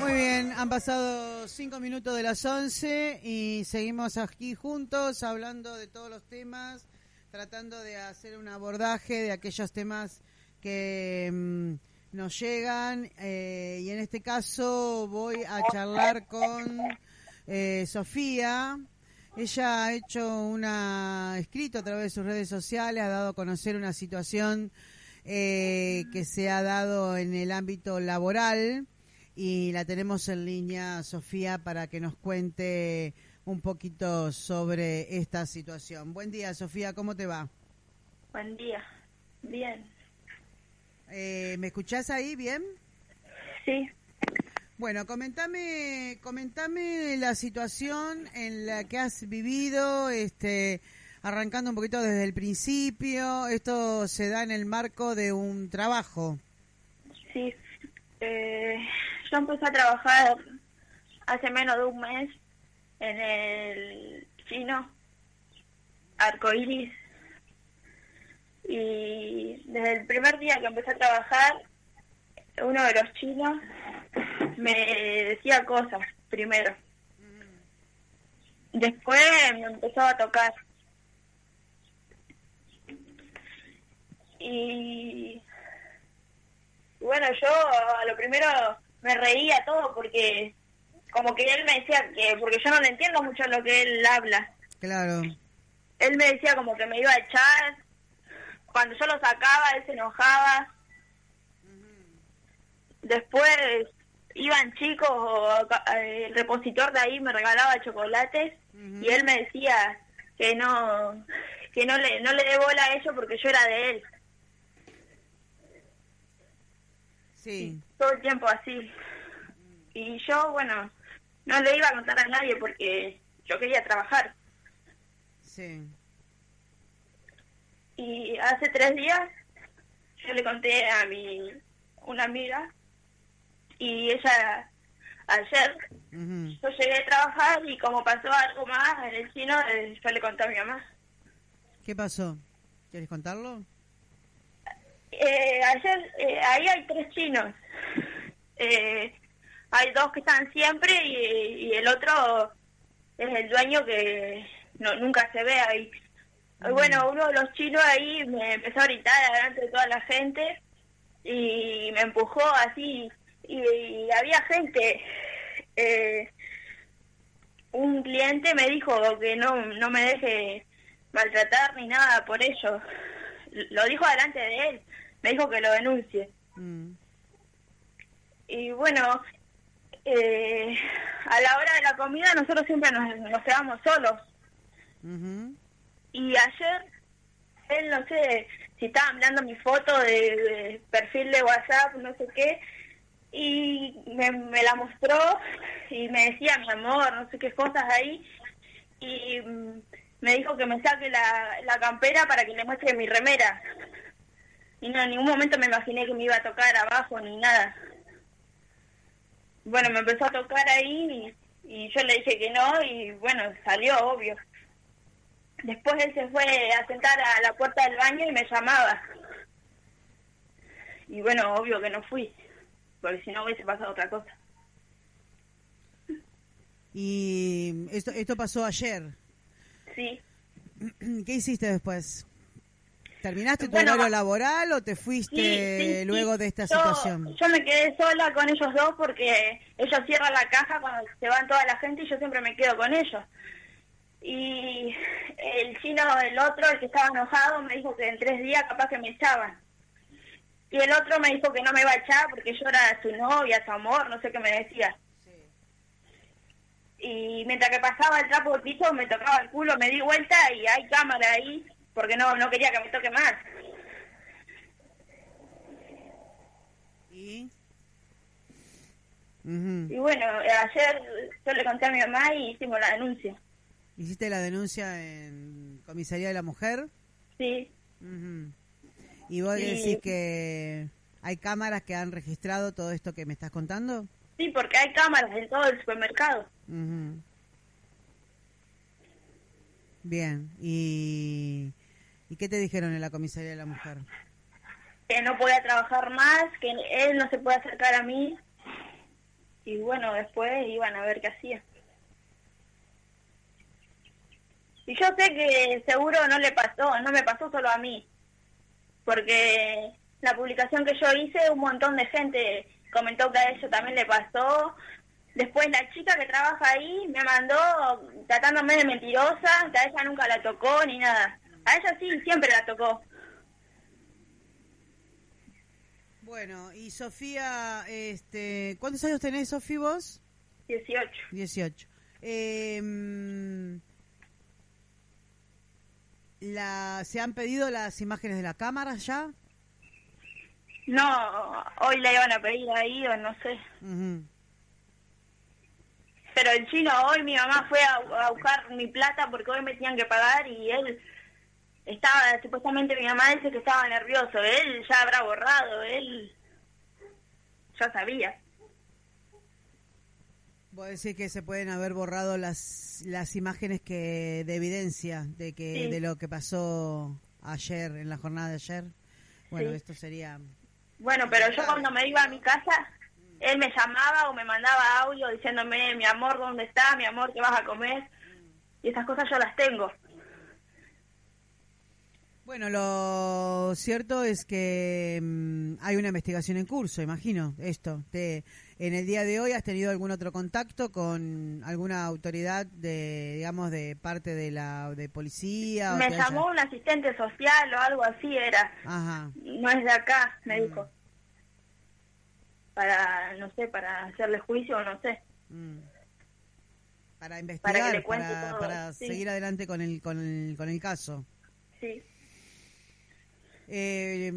Muy bien, han pasado cinco minutos de las 11 y seguimos aquí juntos hablando de todos los temas, tratando de hacer un abordaje de aquellos temas que mm, nos llegan eh, y en este caso voy a charlar con eh, Sofía. Ella ha hecho una escrito a través de sus redes sociales, ha dado a conocer una situación eh, que se ha dado en el ámbito laboral y la tenemos en línea, Sofía, para que nos cuente un poquito sobre esta situación. Buen día, Sofía, ¿cómo te va? Buen día, bien. Eh, ¿Me escuchás ahí bien? Sí. Bueno, comentame, comentame la situación en la que has vivido, este, arrancando un poquito desde el principio. Esto se da en el marco de un trabajo. Sí. Eh, yo empecé a trabajar hace menos de un mes en el chino Arcoiris. Y desde el primer día que empecé a trabajar, uno de los chinos me decía cosas primero. Después me empezó a tocar. Y bueno, yo a lo primero me reía todo porque como que él me decía que, porque yo no le entiendo mucho lo que él habla. Claro. Él me decía como que me iba a echar, cuando yo lo sacaba él se enojaba. Después iban chicos o eh, el repositor de ahí me regalaba chocolates y él me decía que no que no le no le dé bola a ellos porque yo era de él. Sí. Todo el tiempo así. Y yo, bueno, no le iba a contar a nadie porque yo quería trabajar. Sí. Y hace tres días yo le conté a mi una amiga y ella ayer yo llegué a trabajar y como pasó algo más en el chino eh, yo le conté a mi mamá ¿Qué pasó? ¿Quieres contarlo? Eh, ayer eh, ahí hay tres chinos eh, hay dos que están siempre y, y el otro es el dueño que no, nunca se ve ahí Y bueno uno de los chinos ahí me empezó a gritar delante de toda la gente y me empujó así y, y había gente. Eh, un cliente me dijo que no, no me deje maltratar ni nada por ello. Lo dijo delante de él, me dijo que lo denuncie. Mm. Y bueno, eh, a la hora de la comida nosotros siempre nos, nos quedamos solos. Y ayer, él no sé si estaba mirando mi foto de, de perfil de WhatsApp, no sé qué, y me, me la mostró y me decía mi amor, no sé qué cosas ahí, y mm, me dijo que me saque la, la campera para que le muestre mi remera. Y no, en ningún momento me imaginé que me iba a tocar abajo ni nada. Bueno, me empezó a tocar ahí y, y yo le dije que no y bueno, salió obvio. Después él se fue a sentar a la puerta del baño y me llamaba. Y bueno, obvio que no fui, porque si no hubiese pasado otra cosa. Y esto, esto pasó ayer. Sí. ¿Qué hiciste después? ¿Terminaste tu Bueno, horario laboral o te fuiste Sí, sí, sí. luego de esta Yo- situación? Yo me quedé sola con ellos dos porque ellos cierran la caja cuando se van toda la gente y yo siempre me quedo con ellos. Y el chino, el otro, el que estaba enojado, me dijo que en tres días capaz que me echaban. Y el otro me dijo que no me iba a echar porque yo era su novia, su amor, no sé qué me decía. Y mientras que pasaba el trapo de piso me tocaba el culo, me di vuelta y hay cámara ahí porque no, no quería que me toque más. ¿Y? Uh. Y bueno, ayer yo le conté a mi mamá y hicimos la denuncia. ¿Hiciste la denuncia en Comisaría de la Mujer? Sí. Uh ¿Y vos sí. decís que hay cámaras que han registrado todo esto que me estás contando? Sí, porque hay cámaras en todo el supermercado. Uh. Bien, y ¿y qué te dijeron en la comisaría de la mujer? Que no podía trabajar más, que él no se puede acercar a mí. Y bueno, después iban a ver qué hacía. Y yo sé que seguro no le pasó, no me pasó solo a mí, porque la publicación que yo hice, un montón de gente comentó que a eso también le pasó. Después la chica que trabaja ahí me mandó tratándome de mentirosa, que a ella nunca la tocó ni nada. A ella sí, siempre la tocó. Bueno, y Sofía, este, ¿cuántos años tenés, Sofía, vos? Dieciocho. Dieciocho. Eh, la, ¿Se han pedido las imágenes de la cámara ya? No, hoy la iban a pedir ahí o no sé. Pero el chino, hoy mi mamá fue a, buscar mi plata porque hoy me tenían que pagar y él estaba, supuestamente mi mamá dice que estaba nervioso. Él ya habrá borrado, él ya sabía. Vos decís que se pueden haber borrado las, las imágenes que de evidencia de que de lo que pasó ayer, en la jornada de ayer. Bueno, esto sería bueno, pero yo cuando me iba a mi casa, él me llamaba o me mandaba audio diciéndome, mi amor, ¿dónde está? Mi amor, ¿qué vas a comer? Y esas cosas yo las tengo. Bueno, lo cierto es que mm, hay una investigación en curso, imagino, esto. Te, en el día de hoy has tenido algún otro contacto con alguna autoridad de, digamos, de parte de la de policía. Me llamó un asistente social o algo así era. Ajá. No es de acá, me mm. dijo. Para, no sé, para hacerle juicio o no sé. Mm. Para investigar, para, para, seguir adelante con el, con el, con el caso. Sí. Eh,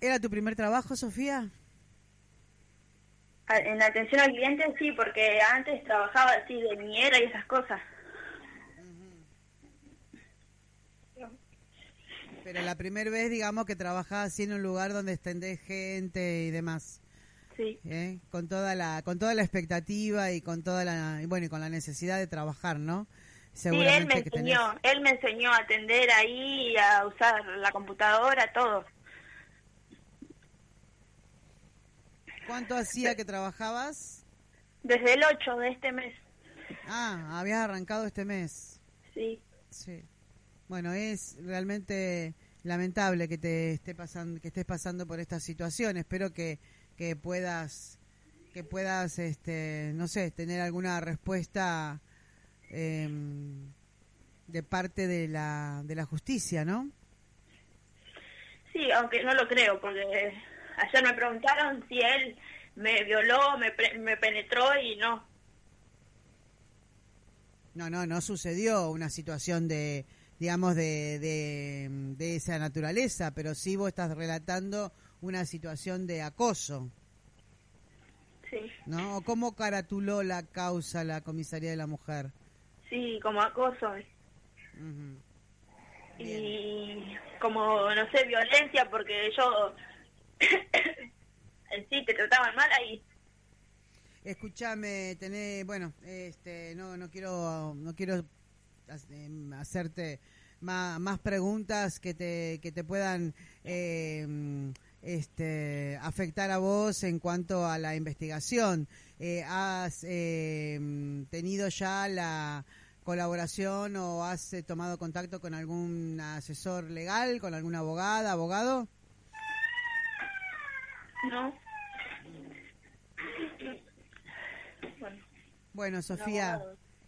¿Era tu primer trabajo, Sofía? En atención al cliente sí, porque antes trabajaba así de niñera y esas cosas. Pero la primera vez, digamos, que trabajaba así en un lugar donde extendés gente y demás. Sí. ¿Eh? Con toda la con toda la expectativa y con toda la bueno y con la necesidad de trabajar, ¿no? Sí, él me enseñó, él me enseñó a atender ahí, a usar la computadora, todo. ¿Cuánto hacía que trabajabas? Desde el 8 de este mes. Ah, habías arrancado este mes. Sí. Sí. Bueno, es realmente lamentable que te esté pasando que estés pasando por esta situación. Espero que, que puedas que puedas este no sé, tener alguna respuesta em, de parte de la de la justicia, ¿no? Sí, aunque no lo creo porque Ayer me preguntaron si él me violó, me, me penetró y no. No, no, no sucedió una situación de, digamos, de, de, esa naturaleza, pero sí vos estás relatando una situación de acoso. Sí. ¿No? ¿Cómo caratuló la causa la comisaría de la mujer? Sí, como acoso. Y como, no sé, violencia, porque yo sí te trataban mal ahí. Escúchame, tené, bueno, este, no, no quiero, no quiero em, hacerte más, más preguntas que te, que te puedan eh, este, afectar a vos en cuanto a la investigación. Eh, ¿Has em, tenido ya la colaboración o has eh, tomado contacto con algún asesor legal, con alguna abogada, abogado? No. Bueno, Sofía,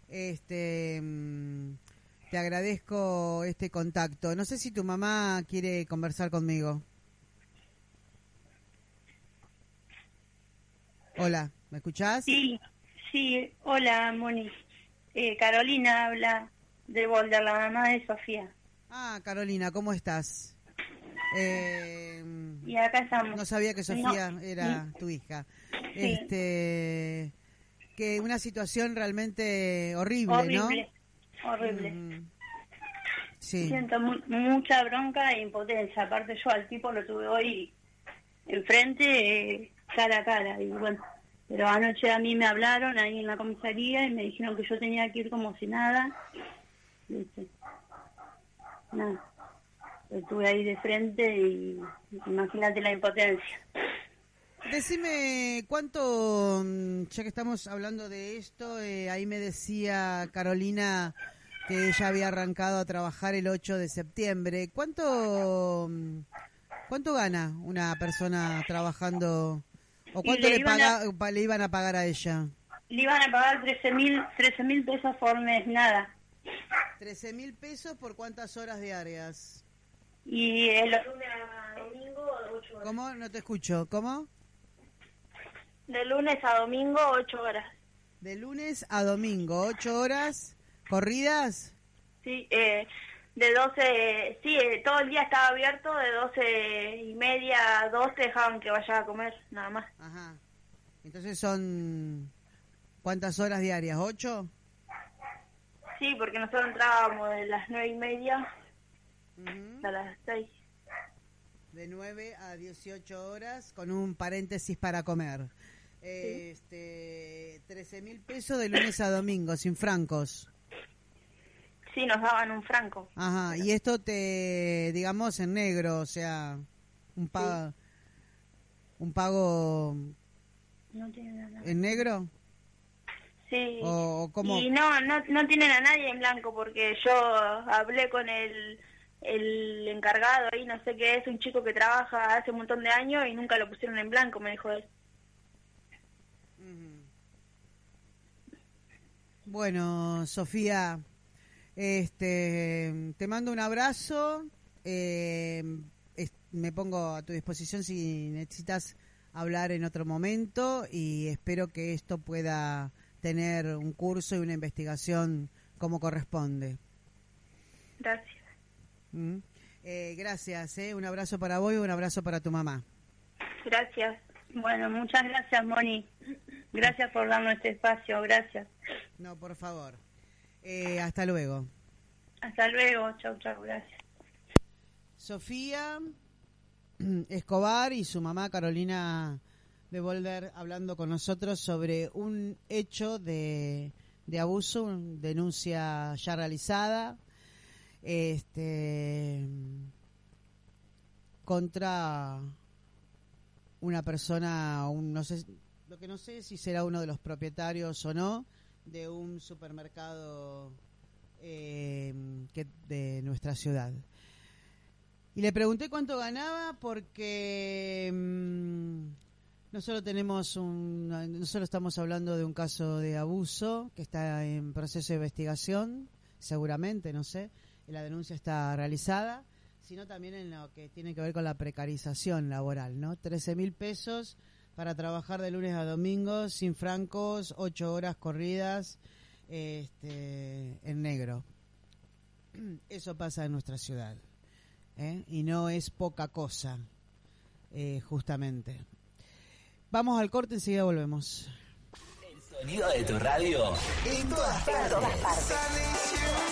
este mm, te agradezco este contacto. No sé si tu mamá quiere conversar conmigo. Hola, ¿me escuchás? Sí, sí, hola, Moni. Eh, Carolina habla de Boulder, la mamá de Sofía. Ah, Carolina, ¿cómo estás? Eh, y acá estamos. No sabía que Sofía era tu hija. Este, que una situación realmente horrible, horrible, ¿no? horrible. Mm. Sí. Siento mu- mucha bronca e impotencia. Aparte yo al tipo lo tuve hoy enfrente, eh, cara a cara. Y bueno, pero anoche a mí me hablaron ahí en la comisaría y me dijeron que yo tenía que ir como si nada. Estuve ahí de frente y imagínate la impotencia. Decime cuánto, mm, ya que estamos hablando de esto, eh, ahí me decía Carolina que ella había arrancado a trabajar el 8 de septiembre. ¿Cuánto, mm, cuánto gana una persona trabajando o cuánto le le, iban paga- pa- le iban a pagar a ella? Le iban a pagar 13 mil 13 mil pesos por mes, nada. 13 mil pesos por cuántas horas diarias. Y el, ¿Cómo? No te escucho. ¿Cómo? De lunes a domingo, ocho horas. De lunes a domingo, 8 horas corridas. Sí, eh, de 12, sí, eh, todo el día estaba abierto, de 12 y media a 12 dejaban que vaya a comer, nada más. Ajá. Entonces son ¿cuántas horas diarias? ¿Ocho? Sí, porque nosotros entrábamos de las nueve y media Ujú. a las 6. De 9 a 18 horas con un paréntesis para comer. Este, 13 mil pesos de lunes a domingo, sin francos. Sí, nos daban un franco. Ajá. Y esto te, digamos, en negro, o sea, un pago, un pago no tiene nada. en negro. Sí. ¿O cómo? Y no, no, no tienen a nadie en blanco porque yo hablé con el, el encargado ahí, no sé qué es, un chico que trabaja hace un montón de años y nunca lo pusieron en blanco, me dijo él. Bueno, Sofía, este, te mando un abrazo. eh, es- me pongo a tu disposición si necesitas hablar en otro momento y espero que esto pueda tener un curso y una investigación como corresponde. Gracias. ¿Mm? Eh, gracias, eh, un abrazo para vos y un abrazo para tu mamá. Gracias. Bueno, muchas gracias, Moni. Gracias por darnos este espacio, gracias. No, por favor. Eh, hasta luego. Hasta luego, chau, chau, gracias. Sofía Escobar y su mamá Carolina de Volver hablando con nosotros sobre un hecho de, de abuso, una denuncia ya realizada este contra una persona, un, no sé, lo que no sé si será uno de los propietarios o no de un supermercado eh, que, de nuestra ciudad. Y le pregunté cuánto ganaba porque mm, no solo tenemos un, no solo estamos hablando de un caso de abuso que está en proceso de investigación, seguramente, no sé, la denuncia está realizada, sino también en lo que tiene que ver con la precarización laboral, ¿no? 13 mil pesos para trabajar de lunes a domingo sin francos, ocho horas corridas, este, en negro. Eso pasa en nuestra ciudad. ¿eh? y no es poca cosa, eh, justamente. Vamos al corte, enseguida volvemos. El sonido de tu radio en todas partes.